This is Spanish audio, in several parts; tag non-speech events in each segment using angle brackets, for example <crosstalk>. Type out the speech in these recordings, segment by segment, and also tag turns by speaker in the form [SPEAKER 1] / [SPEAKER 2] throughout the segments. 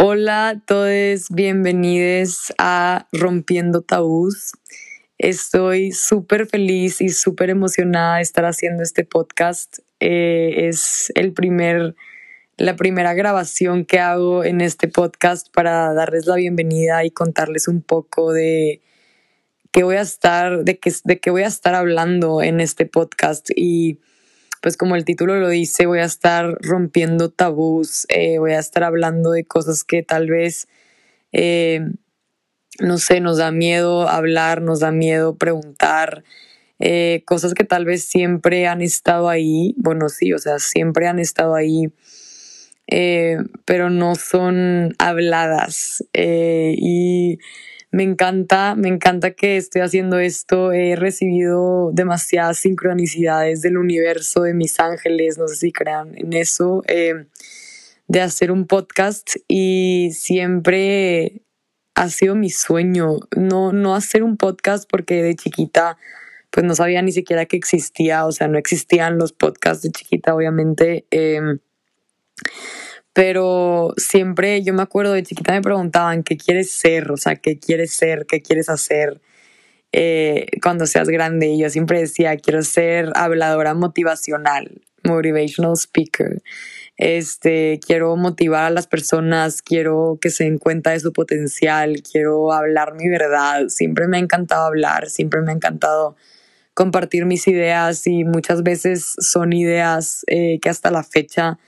[SPEAKER 1] Hola a todos, bienvenidos a Rompiendo Tabús. Estoy súper feliz y súper emocionada de estar haciendo este podcast. Eh, es el primer, la primera grabación que hago en este podcast para darles la bienvenida y contarles un poco de qué voy a estar, de de qué voy a estar hablando en este podcast. Y pues como el título lo dice, voy a estar rompiendo tabús, eh, voy a estar hablando de cosas que tal vez, eh, no sé, nos da miedo hablar, nos da miedo preguntar, eh, cosas que tal vez siempre han estado ahí, bueno, sí, o sea, siempre han estado ahí, pero no son habladas. y me encanta, me encanta que esté haciendo esto. He recibido demasiadas sincronicidades del universo, de mis ángeles, no sé si crean en eso, eh, de hacer un podcast y siempre ha sido mi sueño, no, no hacer un podcast porque de chiquita pues no sabía ni siquiera que existía, o sea, no existían los podcasts de chiquita, obviamente. Eh, pero siempre yo me acuerdo de chiquita me preguntaban qué quieres ser, o sea, qué quieres ser, qué quieres hacer eh, cuando seas grande. Y yo siempre decía, quiero ser habladora motivacional, motivational speaker. Este, quiero motivar a las personas, quiero que se den cuenta de su potencial, quiero hablar mi verdad. Siempre me ha encantado hablar, siempre me ha encantado compartir mis ideas y muchas veces son ideas eh, que hasta la fecha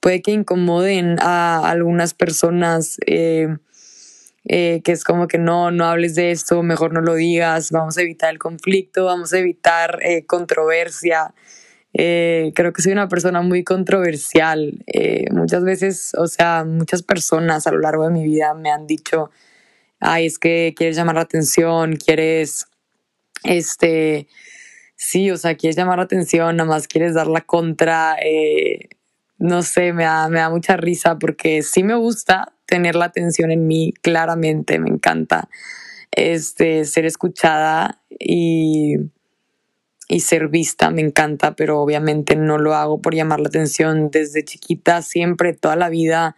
[SPEAKER 1] puede que incomoden a algunas personas, eh, eh, que es como que no, no hables de esto, mejor no lo digas, vamos a evitar el conflicto, vamos a evitar eh, controversia. creo que soy una persona muy controversial. muchas veces, o sea, muchas personas a lo largo de mi vida me han dicho, ay, es que quieres llamar la atención, quieres, este, sí, o sea, quieres llamar la atención, nada más quieres dar la contra no sé, me da, me da mucha risa porque sí me gusta tener la atención en mí, claramente, me encanta este, ser escuchada y, y ser vista, me encanta, pero obviamente no lo hago por llamar la atención. Desde chiquita, siempre, toda la vida,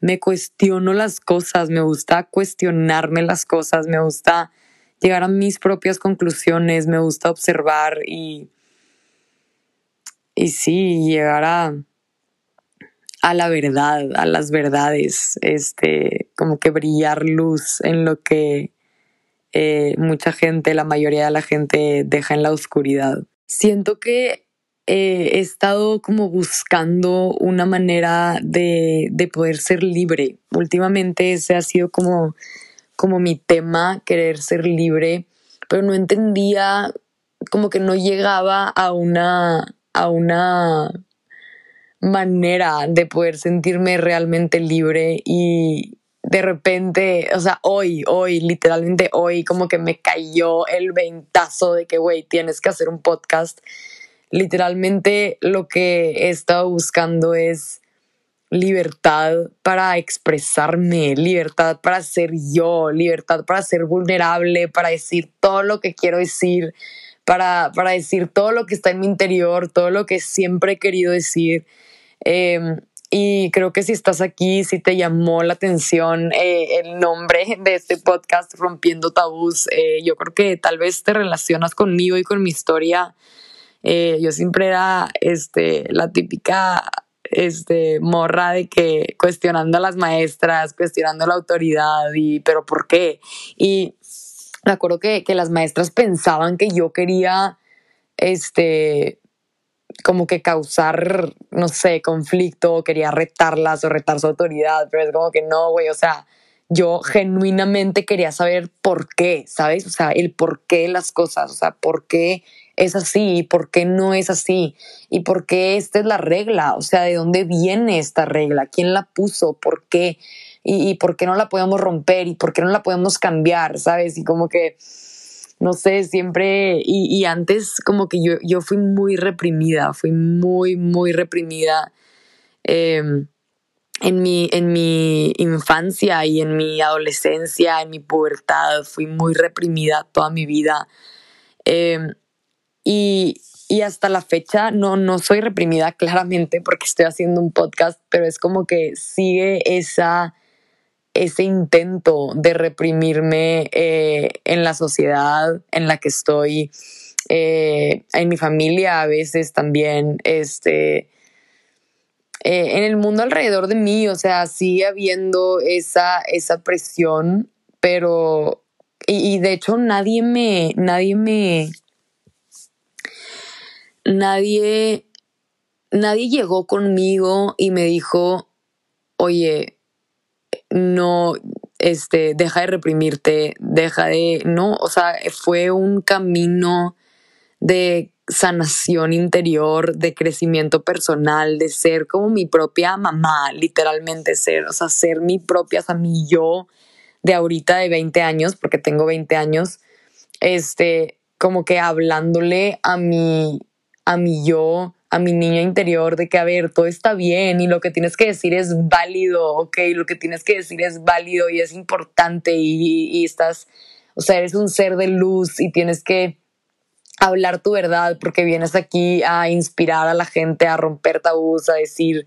[SPEAKER 1] me cuestiono las cosas, me gusta cuestionarme las cosas, me gusta llegar a mis propias conclusiones, me gusta observar y, y sí, llegar a a la verdad, a las verdades, este, como que brillar luz en lo que eh, mucha gente, la mayoría de la gente deja en la oscuridad. Siento que eh, he estado como buscando una manera de, de, poder ser libre. Últimamente ese ha sido como, como mi tema, querer ser libre, pero no entendía, como que no llegaba a una, a una manera de poder sentirme realmente libre y de repente, o sea, hoy, hoy, literalmente hoy, como que me cayó el ventazo de que, güey, tienes que hacer un podcast. Literalmente lo que he estado buscando es libertad para expresarme, libertad para ser yo, libertad para ser vulnerable, para decir todo lo que quiero decir, para, para decir todo lo que está en mi interior, todo lo que siempre he querido decir. Em, y creo que si estás aquí, si te llamó la atención eh, el nombre de este podcast, Rompiendo Tabús, eh, yo creo que tal vez te relacionas conmigo y con mi historia. Eh, yo siempre era este, la típica este, morra de que cuestionando a las maestras, cuestionando la autoridad y, pero ¿por qué? Y me acuerdo que, que las maestras pensaban que yo quería, este, como que causar, no sé, conflicto, quería retarlas o retar su autoridad, pero es como que no, güey, o sea, yo genuinamente quería saber por qué, ¿sabes? O sea, el por qué las cosas, o sea, por qué es así y por qué no es así y por qué esta es la regla, o sea, de dónde viene esta regla, quién la puso, por qué y, y por qué no la podemos romper y por qué no la podemos cambiar, ¿sabes? Y como que no sé, siempre, y, antes como que yo, yo fui muy reprimida, fui muy, muy reprimida em, en, mi, en mi infancia y en mi adolescencia, en mi pubertad, fui muy reprimida toda mi vida. Em, y, y hasta la fecha no, no soy reprimida <laughs> claramente porque estoy haciendo un podcast, pero es como que sigue esa ese intento de reprimirme eh, en la sociedad en la que estoy, eh, en mi familia a veces también, este, eh, en el mundo alrededor de mí, o sea, sigue habiendo esa, esa presión, pero, y, y de hecho nadie me, nadie me, nadie, nadie llegó conmigo y me dijo, oye, no, este, deja de reprimirte, deja de, no, o sea, fue un camino de sanación interior, de crecimiento personal, de ser como mi propia mamá, literalmente ser, o sea, ser mi propia, o sea, mi yo de ahorita de 20 años, porque tengo 20 años, este, como que hablándole a mi, a mi yo, a mi niña interior, de que, a ver, todo está bien y lo que tienes que decir es válido, ok, lo que tienes que decir es válido y es importante y, estás, o sea, eres un ser de luz y tienes que hablar tu verdad porque vienes aquí a inspirar a la gente, a romper tabús, a decir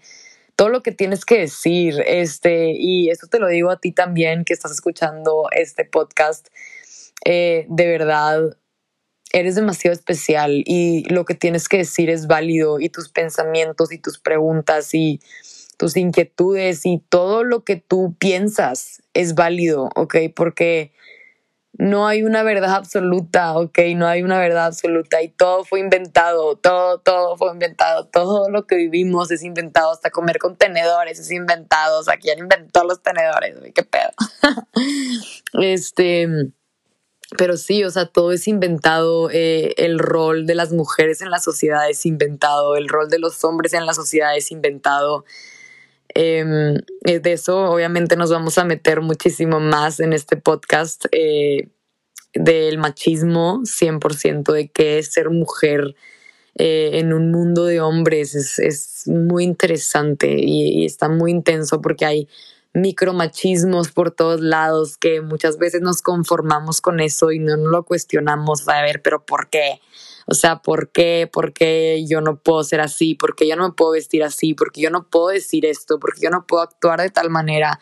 [SPEAKER 1] todo lo que tienes que decir, este, y eso te lo digo a ti también que estás escuchando este podcast, eh, de verdad, eres demasiado especial y lo que tienes que decir es válido y tus pensamientos y tus preguntas y tus inquietudes y todo lo que tú piensas es válido, ¿ok? Porque no hay una verdad absoluta, ¿ok? No hay una verdad absoluta y todo fue inventado, todo, todo fue inventado, todo lo que vivimos es inventado, hasta comer con tenedores es inventado, o sea, ¿quién inventó los tenedores? ¿Qué pedo? <laughs> este pero sí, o sea, todo es inventado, eh, el rol de las mujeres en la sociedad es inventado, el rol de los hombres en la sociedad es inventado. Em, eh, de eso obviamente nos vamos a meter muchísimo más en este podcast eh, del machismo, 100% de qué es ser mujer en un mundo de hombres. Es, es muy interesante y está muy intenso porque hay micromachismos por todos lados, que muchas veces nos conformamos con eso y no, lo cuestionamos, a ver, pero ¿por qué? O sea, ¿por qué? ¿Por qué yo no puedo ser así? ¿Por qué yo no me puedo vestir así? ¿Por qué yo no puedo decir esto? ¿Por qué yo no puedo actuar de tal manera?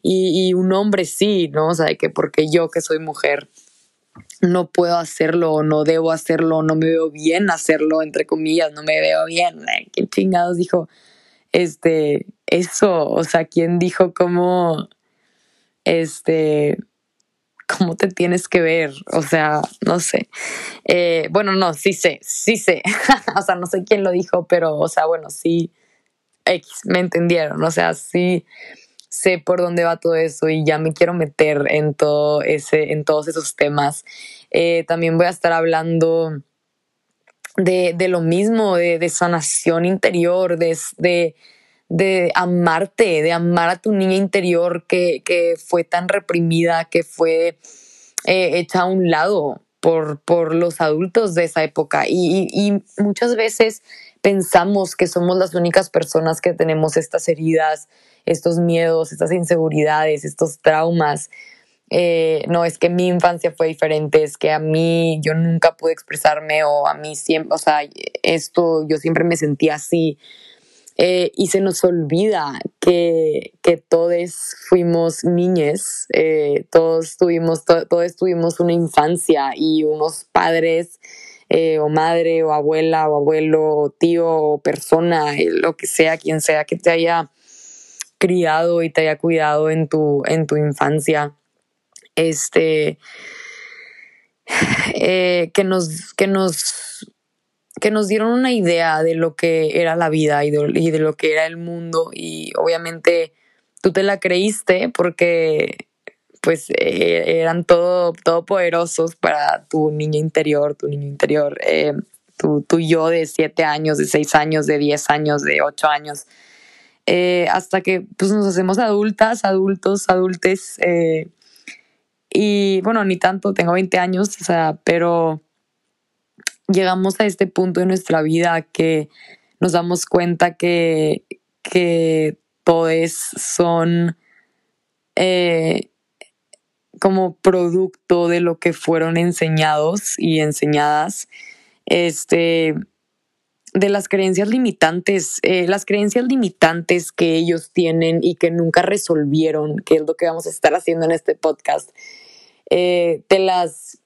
[SPEAKER 1] Y, un hombre sí, ¿no? O sea, que porque yo que soy mujer no puedo hacerlo no debo hacerlo, no me veo bien hacerlo, entre comillas, no me veo bien. ¿Qué chingados dijo? Este, eso, o sea, ¿quién dijo cómo, este, cómo te tienes que ver? O sea, no sé. Eh, bueno, no, sí sé, sí sé. <laughs> o sea, no sé quién lo dijo, pero, o sea, bueno, sí, X, me entendieron. O sea, sí sé por dónde va todo eso y ya me quiero meter en todo ese, en todos esos temas. Eh, también voy a estar hablando de, de lo mismo, de, de sanación interior, de, de de amarte, de amar a tu niña interior que, que fue tan reprimida, que fue eh, hecha a un lado por, por los adultos de esa época. Y, y, muchas veces pensamos que somos las únicas personas que tenemos estas heridas, estos miedos, estas inseguridades, estos traumas. Eh, no, es que mi infancia fue diferente, es que a mí yo nunca pude expresarme o a mí siempre, o sea, esto yo siempre me sentía así. Eh, y se nos olvida que, que todos fuimos niñes, eh, todos, tuvimos, todos tuvimos una infancia y unos padres eh, o madre o abuela o abuelo o tío o persona, lo que sea, quien sea que te haya criado y te haya cuidado en tu, en tu infancia. Este, que nos, que nos que nos dieron una idea de lo que era la vida y de, lo que era el mundo. Y obviamente tú te la creíste porque pues eh, eran todo, poderosos para tu niño interior, tu niño interior, eh, tu, yo de siete años, de seis años, de diez años, de ocho años, eh, hasta que pues nos hacemos adultas, adultos, adultes, y bueno, ni tanto, tengo 20 años, o sea, pero llegamos a este punto de nuestra vida que nos damos cuenta que, que todos son eh, como producto de lo que fueron enseñados y enseñadas. Este, de las creencias limitantes, eh, las creencias limitantes que ellos tienen y que nunca resolvieron, que es lo que vamos a estar haciendo en este podcast, eh, te las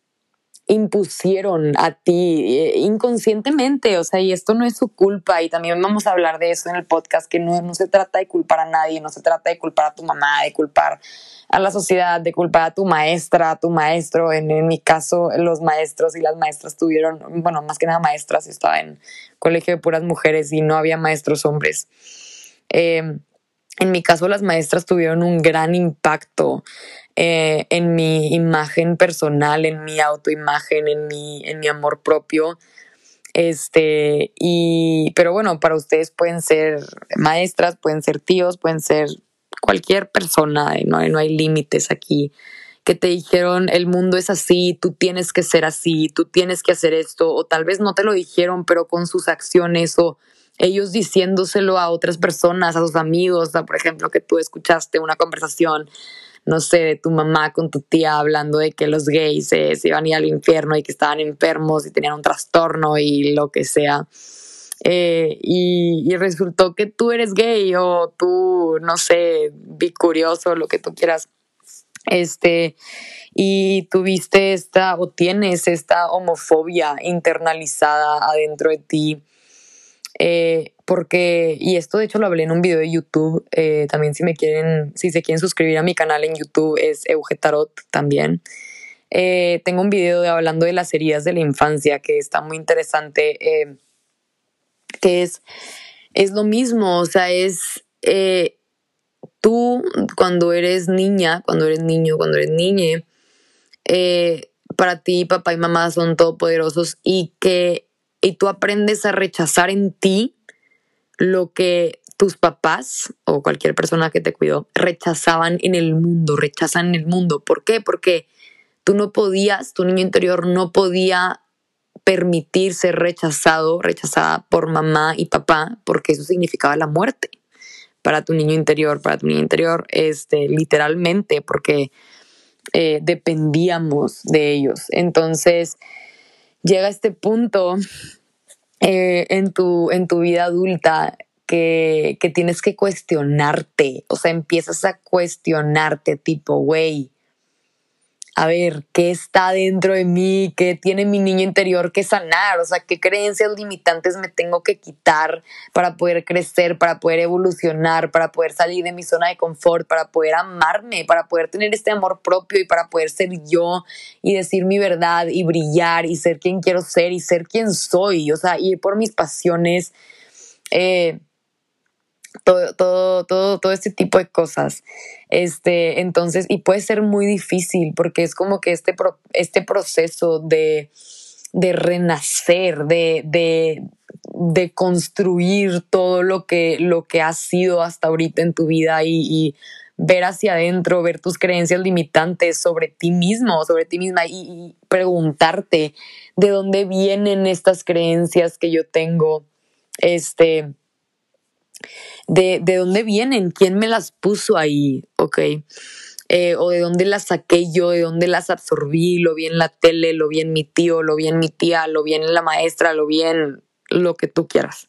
[SPEAKER 1] impusieron a ti eh, inconscientemente, o sea, y esto no es su culpa y también vamos a hablar de eso en el podcast, que no, no se trata de culpar a nadie, no se trata de culpar a tu mamá, de culpar a la sociedad, de culpar a tu maestra, a tu maestro, en, mi caso los maestros y las maestras tuvieron, bueno, más que nada maestras, estaba en colegio de puras mujeres y no había maestros hombres. Eh, en mi caso las maestras tuvieron un gran impacto eh, en mi imagen personal, en mi autoimagen, en mi, en mi amor propio. Este, y, pero bueno, para ustedes pueden ser maestras, pueden ser tíos, pueden ser cualquier persona, no hay, no hay límites aquí, que te dijeron el mundo es así, tú tienes que ser así, tú tienes que hacer esto, o tal vez no te lo dijeron, pero con sus acciones o ellos diciéndoselo a otras personas, a sus amigos, por ejemplo, que tú escuchaste una conversación no sé, de tu mamá con tu tía hablando de que los gays se iban a ir al infierno y que estaban enfermos y tenían un trastorno y lo que sea. Eh, y, resultó que tú eres gay o tú, no sé, bicurioso, lo que tú quieras. Este, y tuviste esta o tienes esta homofobia internalizada adentro de ti eh, porque, y esto de hecho lo hablé en un video de YouTube, eh, también si me quieren, si se quieren suscribir a mi canal en YouTube es Eugetarot también. Eh, tengo un video de, hablando de las heridas de la infancia que está muy interesante, que es, es lo mismo, o sea, es tú cuando eres niña, cuando eres niño, cuando eres niña, para ti papá y mamá son todopoderosos y que y tú aprendes a rechazar en ti lo que tus papás o cualquier persona que te cuidó rechazaban en el mundo, rechazan en el mundo. ¿Por qué? Porque tú no podías, tu niño interior no podía permitir ser rechazado, rechazada por mamá y papá, porque eso significaba la muerte para tu niño interior, para tu niño interior, este, literalmente, porque eh, dependíamos de ellos. Entonces, llega este punto eh, en, tu, en tu vida adulta que, que, tienes que cuestionarte, o sea, empiezas a cuestionarte tipo, güey, a ver, ¿qué está dentro de mí? ¿Qué tiene mi niño interior que sanar? O sea, ¿qué creencias limitantes me tengo que quitar para poder crecer, para poder evolucionar, para poder salir de mi zona de confort, para poder amarme, para poder tener este amor propio y para poder ser yo y decir mi verdad y brillar y ser quien quiero ser y ser quien soy? O sea, ir por mis pasiones. Eh, todo, todo, todo, todo este tipo de cosas. Este, entonces, y puede ser muy difícil porque es como que este, este proceso de, de renacer, de, de, de, construir todo lo que, lo que has sido hasta ahorita en tu vida y, y ver hacia adentro, ver tus creencias limitantes sobre ti mismo, sobre ti misma y, y preguntarte de dónde vienen estas creencias que yo tengo. Este, de, de dónde vienen, quién me las puso ahí, ¿ok? Eh, o de dónde las saqué yo, de dónde las absorbí, lo vi en la tele, lo vi en mi tío, lo vi en mi tía, lo vi en la maestra, lo vi en lo que tú quieras.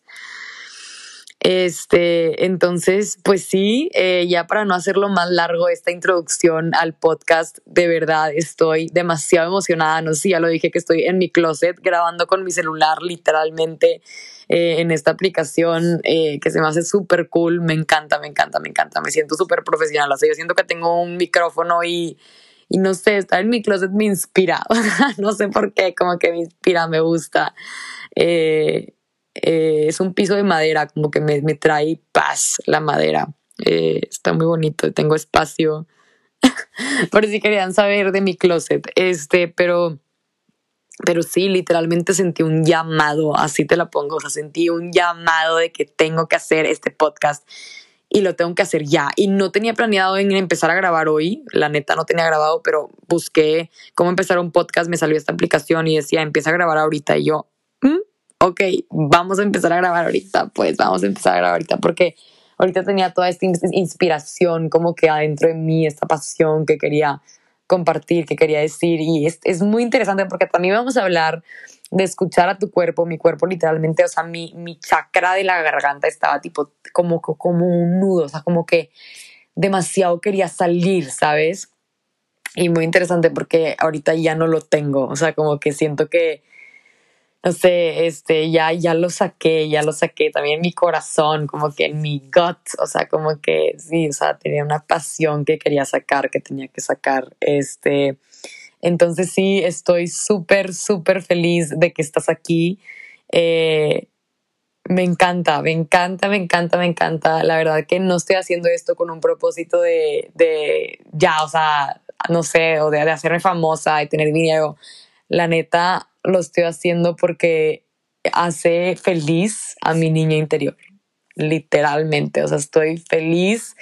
[SPEAKER 1] Este, entonces, pues sí, eh, ya para no hacerlo más largo esta introducción al podcast, de verdad estoy demasiado emocionada. No sé ya lo dije que estoy en mi closet grabando con mi celular literalmente eh, en esta aplicación eh, que se me hace súper cool. Me encanta, me encanta, me encanta. Me siento súper profesional. O sea, yo siento que tengo un micrófono y, y no sé, estar en mi closet me inspira. <laughs> no sé por qué, como que me inspira, me gusta. Eh, es un piso de madera, como que me, me trae paz la madera. está muy bonito, tengo espacio. <laughs> por si querían saber de mi closet. Este, pero pero sí, literalmente sentí un llamado, así te la pongo, o sea, sentí un llamado de que tengo que hacer este podcast y lo tengo que hacer ya. Y no tenía planeado en empezar a grabar hoy, la neta no tenía grabado, pero busqué cómo empezar un podcast, me salió esta aplicación y decía, empieza a grabar ahorita. Y yo, ok, vamos a empezar a grabar ahorita, pues vamos a empezar a grabar ahorita, porque ahorita tenía toda esta inspiración como que adentro de mí, esta pasión que quería compartir, que quería decir. Y es, es muy interesante porque también vamos a hablar de escuchar a tu cuerpo, mi cuerpo literalmente, o sea, mi, mi chakra de la garganta estaba tipo como, como un nudo, o sea, como que demasiado quería salir, ¿sabes? Y muy interesante porque ahorita ya no lo tengo, o sea, como que siento que, no sé, este, ya, ya lo saqué, ya lo saqué, también mi corazón, como que en mi gut, o sea, como que sí, o sea, tenía una pasión que quería sacar, que tenía que sacar, este, entonces sí, estoy súper, súper feliz de que estás aquí. Eh, me encanta, me encanta, me encanta, me encanta. La verdad que no estoy haciendo esto con un propósito de, de ya, o sea, no sé, o de, de hacerme famosa y tener dinero. La neta, lo estoy haciendo porque hace feliz a mi niña interior, literalmente. O sea, estoy feliz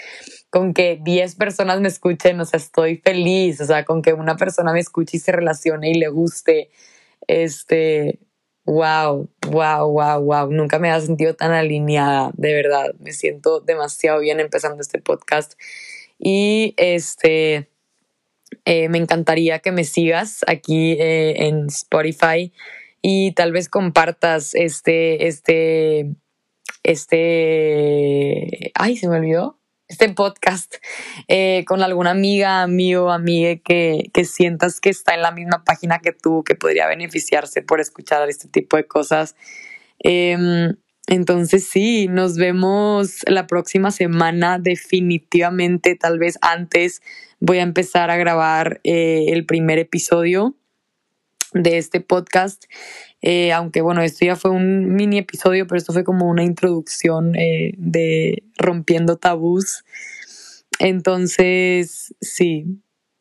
[SPEAKER 1] con que 10 personas me escuchen, o sea, estoy feliz, o sea, con que una persona me escuche y se relacione y le guste. Este, wow, wow, wow, wow. Nunca me había sentido tan alineada, de verdad. Me siento demasiado bien empezando este podcast. Y este, eh, me encantaría que me sigas aquí eh, en Spotify y tal vez compartas este, este, este, ay, se me olvidó, este podcast eh, con alguna amiga, amigo, amiga que, que sientas que está en la misma página que tú, que podría beneficiarse por escuchar este tipo de cosas. Em, entonces sí, nos vemos la próxima semana definitivamente, tal vez antes voy a empezar a grabar eh, el primer episodio de este podcast. Eh, aunque bueno, esto ya fue un mini episodio, pero esto fue como una introducción eh, de rompiendo tabús. Entonces, sí,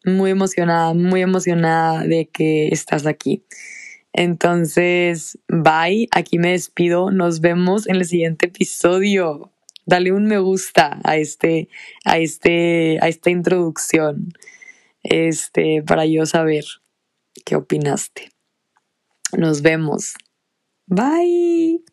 [SPEAKER 1] muy emocionada, muy emocionada de que estás aquí. Entonces, bye, aquí me despido, nos vemos en el siguiente episodio. Dale un me gusta a este, a este, a esta introducción, este, para yo saber qué opinaste. Nos vemos. Bye.